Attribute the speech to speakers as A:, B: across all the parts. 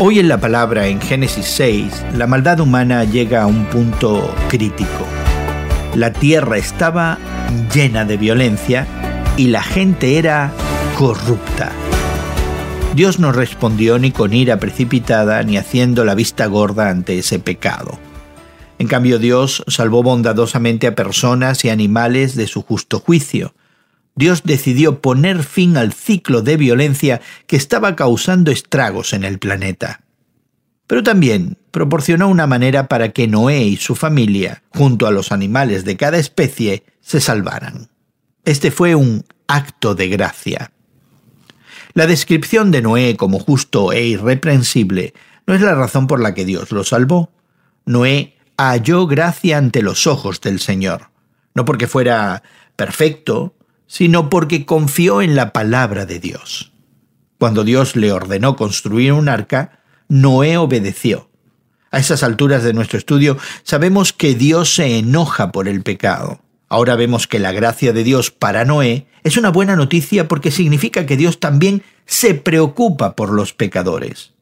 A: Hoy en la palabra en Génesis 6, la maldad humana llega a un punto crítico. La tierra estaba llena de violencia y la gente era corrupta. Dios no respondió ni con ira precipitada ni haciendo la vista gorda ante ese pecado. En cambio Dios salvó bondadosamente a personas y animales de su justo juicio. Dios decidió poner fin al ciclo de violencia que estaba causando estragos en el planeta. Pero también proporcionó una manera para que Noé y su familia, junto a los animales de cada especie, se salvaran. Este fue un acto de gracia. La descripción de Noé como justo e irreprensible no es la razón por la que Dios lo salvó. Noé halló gracia ante los ojos del Señor, no porque fuera perfecto, sino porque confió en la palabra de Dios. Cuando Dios le ordenó construir un arca, Noé obedeció. A esas alturas de nuestro estudio sabemos que Dios se enoja por el pecado. Ahora vemos que la gracia de Dios para Noé es una buena noticia porque significa que Dios también se preocupa por los pecadores.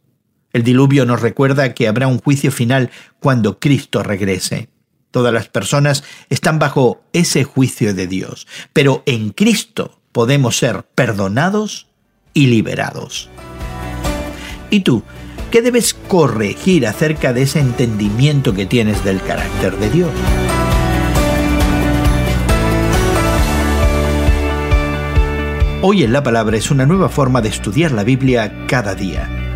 A: El diluvio nos recuerda que habrá un juicio final cuando Cristo regrese. Todas las personas están bajo ese juicio de Dios, pero en Cristo podemos ser perdonados y liberados. ¿Y tú? ¿Qué debes corregir acerca de ese entendimiento que tienes del carácter de Dios? Hoy en la Palabra es una nueva forma de estudiar la Biblia cada día.